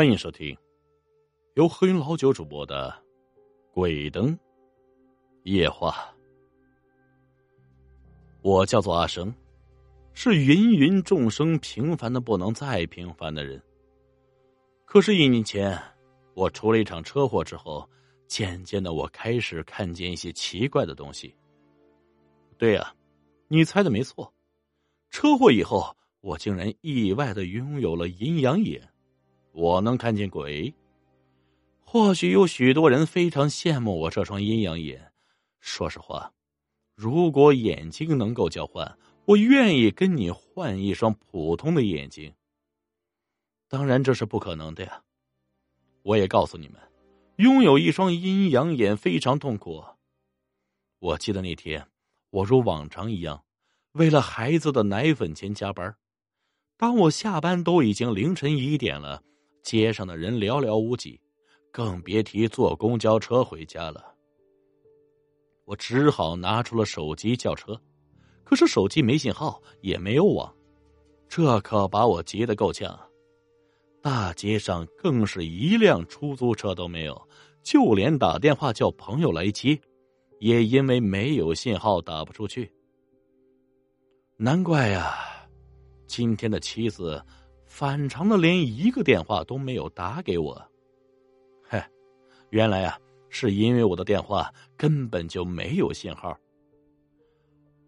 欢迎收听由何云老九主播的《鬼灯夜话》。我叫做阿生，是芸芸众生平凡的不能再平凡的人。可是，一年前我出了一场车祸之后，渐渐的，我开始看见一些奇怪的东西。对呀，你猜的没错，车祸以后，我竟然意外的拥有了阴阳眼。我能看见鬼。或许有许多人非常羡慕我这双阴阳眼。说实话，如果眼睛能够交换，我愿意跟你换一双普通的眼睛。当然这是不可能的呀。我也告诉你们，拥有一双阴阳眼非常痛苦。我记得那天，我如往常一样，为了孩子的奶粉钱加班。当我下班都已经凌晨一点了。街上的人寥寥无几，更别提坐公交车回家了。我只好拿出了手机叫车，可是手机没信号，也没有网，这可把我急得够呛。大街上更是一辆出租车都没有，就连打电话叫朋友来接，也因为没有信号打不出去。难怪呀，今天的妻子。反常的，连一个电话都没有打给我。嘿，原来啊，是因为我的电话根本就没有信号。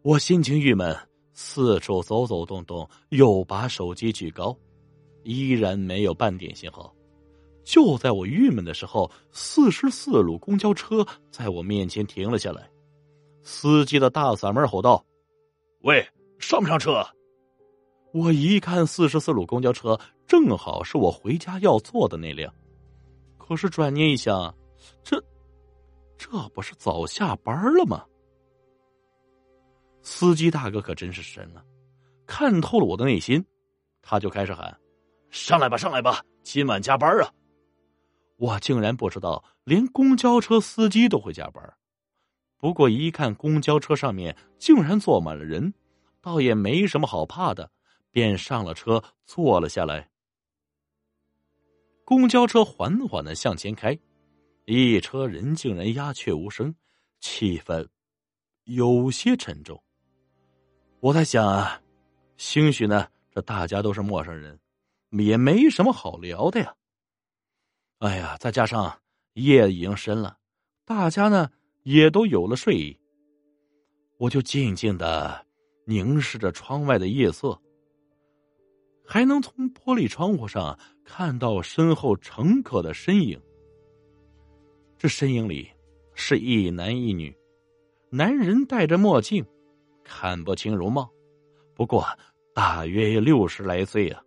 我心情郁闷，四处走走动动，又把手机举高，依然没有半点信号。就在我郁闷的时候，四十四路公交车在我面前停了下来，司机的大嗓门吼道：“喂，上不上车？”我一看，四十四路公交车正好是我回家要坐的那辆。可是转念一想，这这不是早下班了吗？司机大哥可真是神了，看透了我的内心，他就开始喊：“上来吧，上来吧，今晚加班啊！”我竟然不知道，连公交车司机都会加班。不过一看公交车上面竟然坐满了人，倒也没什么好怕的。便上了车，坐了下来。公交车缓缓的向前开，一车人竟然鸦雀无声，气氛有些沉重。我在想啊，兴许呢，这大家都是陌生人，也没什么好聊的呀。哎呀，再加上夜已经深了，大家呢也都有了睡意，我就静静的凝视着窗外的夜色。还能从玻璃窗户上看到身后乘客的身影。这身影里是一男一女，男人戴着墨镜，看不清容貌，不过大约六十来岁啊，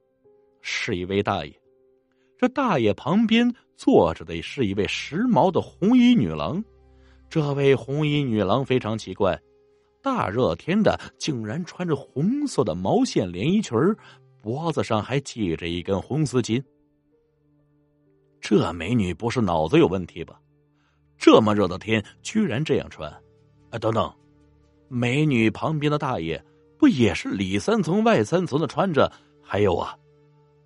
是一位大爷。这大爷旁边坐着的是一位时髦的红衣女郎。这位红衣女郎非常奇怪，大热天的竟然穿着红色的毛线连衣裙。脖子上还系着一根红丝巾，这美女不是脑子有问题吧？这么热的天，居然这样穿！啊，等等，美女旁边的大爷不也是里三层外三层的穿着？还有啊，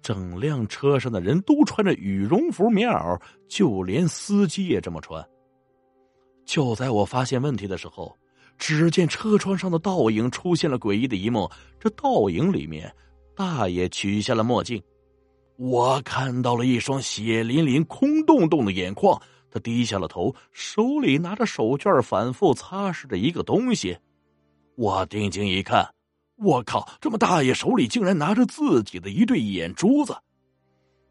整辆车上的人都穿着羽绒服、棉袄，就连司机也这么穿。就在我发现问题的时候，只见车窗上的倒影出现了诡异的一幕，这倒影里面。大爷取下了墨镜，我看到了一双血淋淋、空洞洞的眼眶。他低下了头，手里拿着手绢，反复擦拭着一个东西。我定睛一看，我靠！这么大爷手里竟然拿着自己的一对眼珠子。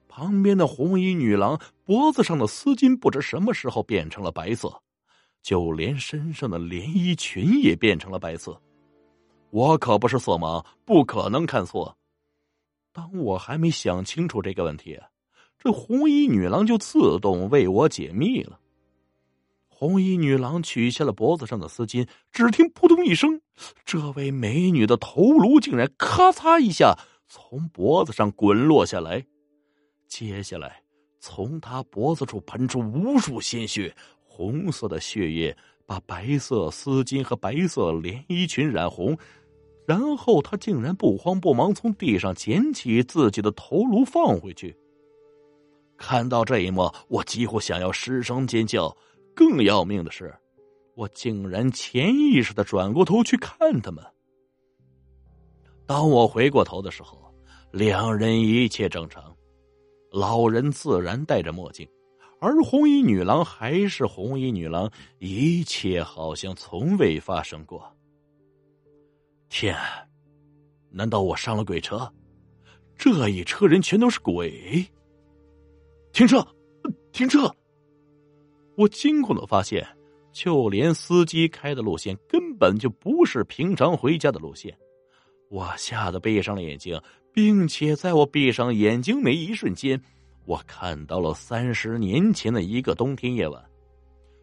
旁边的红衣女郎脖子上的丝巾不知什么时候变成了白色，就连身上的连衣裙也变成了白色。我可不是色盲，不可能看错。当我还没想清楚这个问题，这红衣女郎就自动为我解密了。红衣女郎取下了脖子上的丝巾，只听扑通一声，这位美女的头颅竟然咔嚓一下从脖子上滚落下来，接下来从她脖子处喷出无数鲜血，红色的血液把白色丝巾和白色连衣裙染红。然后他竟然不慌不忙从地上捡起自己的头颅放回去。看到这一幕，我几乎想要失声尖叫。更要命的是，我竟然潜意识的转过头去看他们。当我回过头的时候，两人一切正常，老人自然戴着墨镜，而红衣女郎还是红衣女郎，一切好像从未发生过。天，难道我上了鬼车？这一车人全都是鬼？停车！停车！我惊恐的发现，就连司机开的路线根本就不是平常回家的路线。我吓得闭上了眼睛，并且在我闭上眼睛那一瞬间，我看到了三十年前的一个冬天夜晚。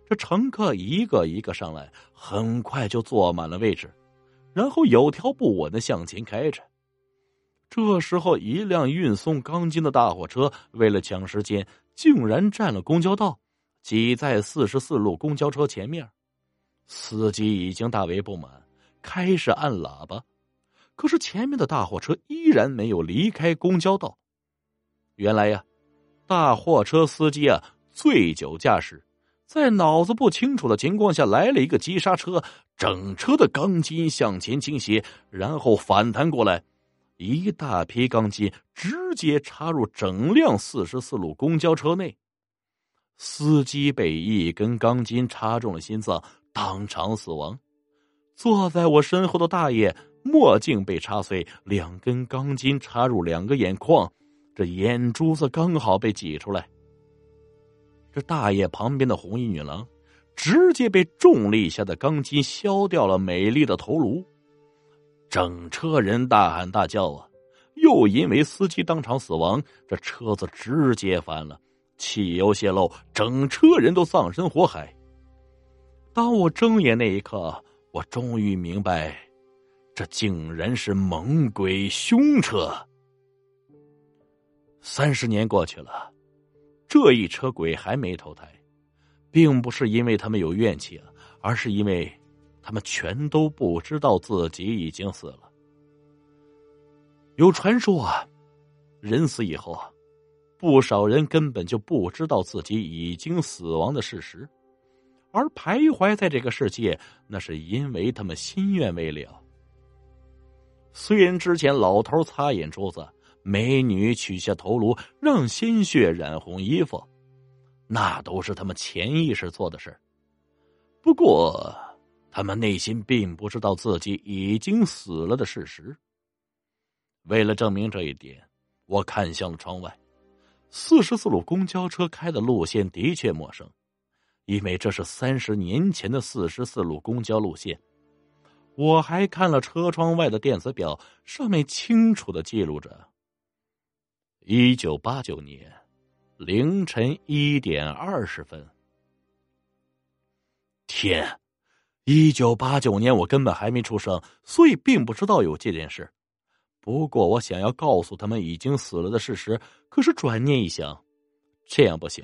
这乘客一个一个上来，很快就坐满了位置，然后有条不紊的向前开着。这时候，一辆运送钢筋的大货车为了抢时间，竟然占了公交道，挤在四十四路公交车前面。司机已经大为不满，开始按喇叭，可是前面的大货车依然没有离开公交道。原来呀，大货车司机啊醉酒驾驶，在脑子不清楚的情况下来了一个急刹车，整车的钢筋向前倾斜，然后反弹过来。一大批钢筋直接插入整辆四十四路公交车内，司机被一根钢筋插中了心脏，当场死亡。坐在我身后的大爷墨镜被插碎，两根钢筋插入两个眼眶，这眼珠子刚好被挤出来。这大爷旁边的红衣女郎，直接被重力下的钢筋削掉了美丽的头颅。整车人大喊大叫啊！又因为司机当场死亡，这车子直接翻了，汽油泄漏，整车人都丧生火海。当我睁眼那一刻，我终于明白，这竟然是猛鬼凶车。三十年过去了，这一车鬼还没投胎，并不是因为他们有怨气了，而是因为。他们全都不知道自己已经死了。有传说啊，人死以后啊，不少人根本就不知道自己已经死亡的事实，而徘徊在这个世界，那是因为他们心愿未了。虽然之前老头擦眼珠子，美女取下头颅，让鲜血染红衣服，那都是他们潜意识做的事不过。他们内心并不知道自己已经死了的事实。为了证明这一点，我看向了窗外。四十四路公交车开的路线的确陌生，因为这是三十年前的四十四路公交路线。我还看了车窗外的电子表，上面清楚的记录着：一九八九年凌晨一点二十分。天！一九八九年，我根本还没出生，所以并不知道有这件事。不过，我想要告诉他们已经死了的事实。可是转念一想，这样不行。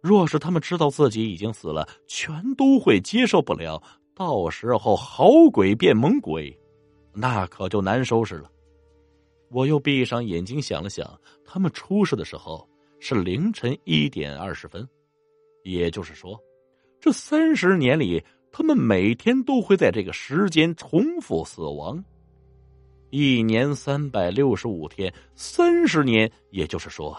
若是他们知道自己已经死了，全都会接受不了。到时候好鬼变猛鬼，那可就难收拾了。我又闭上眼睛想了想，他们出事的时候是凌晨一点二十分，也就是说，这三十年里。他们每天都会在这个时间重复死亡，一年三百六十五天，三十年，也就是说，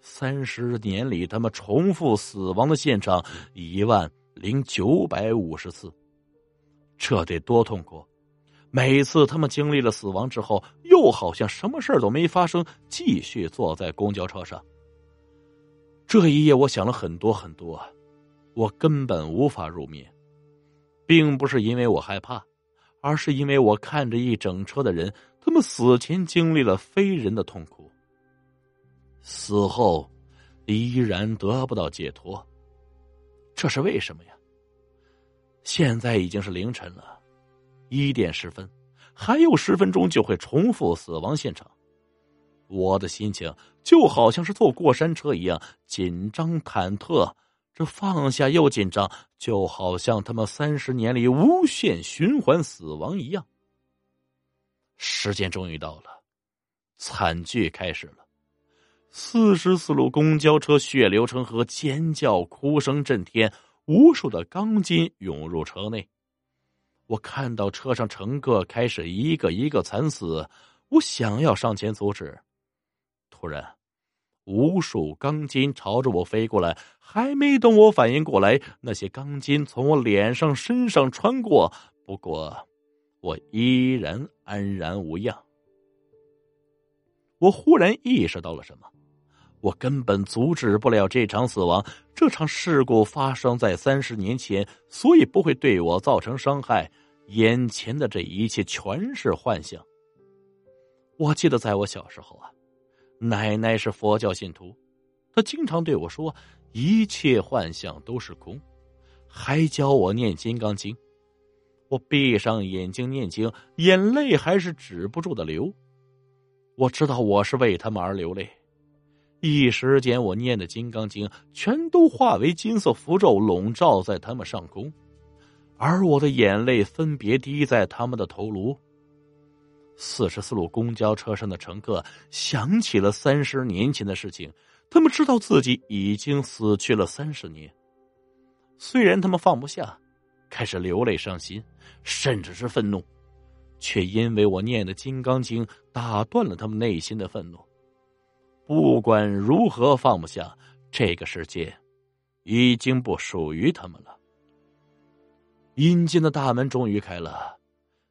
三十年里他们重复死亡的现场一万零九百五十次，这得多痛苦！每次他们经历了死亡之后，又好像什么事都没发生，继续坐在公交车上。这一夜，我想了很多很多，我根本无法入眠。并不是因为我害怕，而是因为我看着一整车的人，他们死前经历了非人的痛苦，死后依然得不到解脱。这是为什么呀？现在已经是凌晨了，一点十分，还有十分钟就会重复死亡现场。我的心情就好像是坐过山车一样紧张忐忑。这放下又紧张，就好像他们三十年里无限循环死亡一样。时间终于到了，惨剧开始了。四十四路公交车血流成河，尖叫哭声震天，无数的钢筋涌入车内。我看到车上乘客开始一个一个惨死，我想要上前阻止，突然，无数钢筋朝着我飞过来，还没等我反应过来，那些钢筋从我脸上、身上穿过。不过，我依然安然无恙。我忽然意识到了什么，我根本阻止不了这场死亡。这场事故发生在三十年前，所以不会对我造成伤害。眼前的这一切全是幻象。我记得在我小时候啊，奶奶是佛教信徒，她经常对我说：“一切幻象都是空。”还教我念《金刚经》。我闭上眼睛念经，眼泪还是止不住的流。我知道我是为他们而流泪。一时间，我念的《金刚经》全都化为金色符咒，笼罩在他们上空，而我的眼泪分别滴在他们的头颅。四十四路公交车上的乘客想起了三十年前的事情，他们知道自己已经死去了三十年。虽然他们放不下，开始流泪伤心，甚至是愤怒。却因为我念的《金刚经》打断了他们内心的愤怒。不管如何放不下，这个世界已经不属于他们了。阴间的大门终于开了，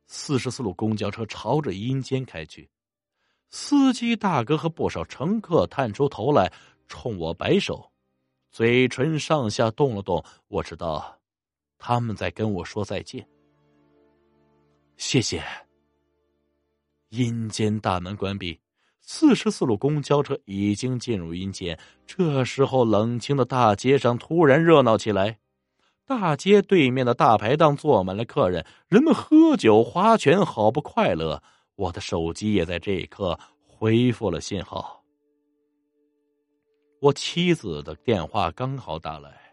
四十四路公交车朝着阴间开去。司机大哥和不少乘客探出头来，冲我摆手，嘴唇上下动了动。我知道，他们在跟我说再见。谢谢。阴间大门关闭，四十四路公交车已经进入阴间。这时候，冷清的大街上突然热闹起来。大街对面的大排档坐满了客人，人们喝酒划拳，好不快乐。我的手机也在这一刻恢复了信号。我妻子的电话刚好打来。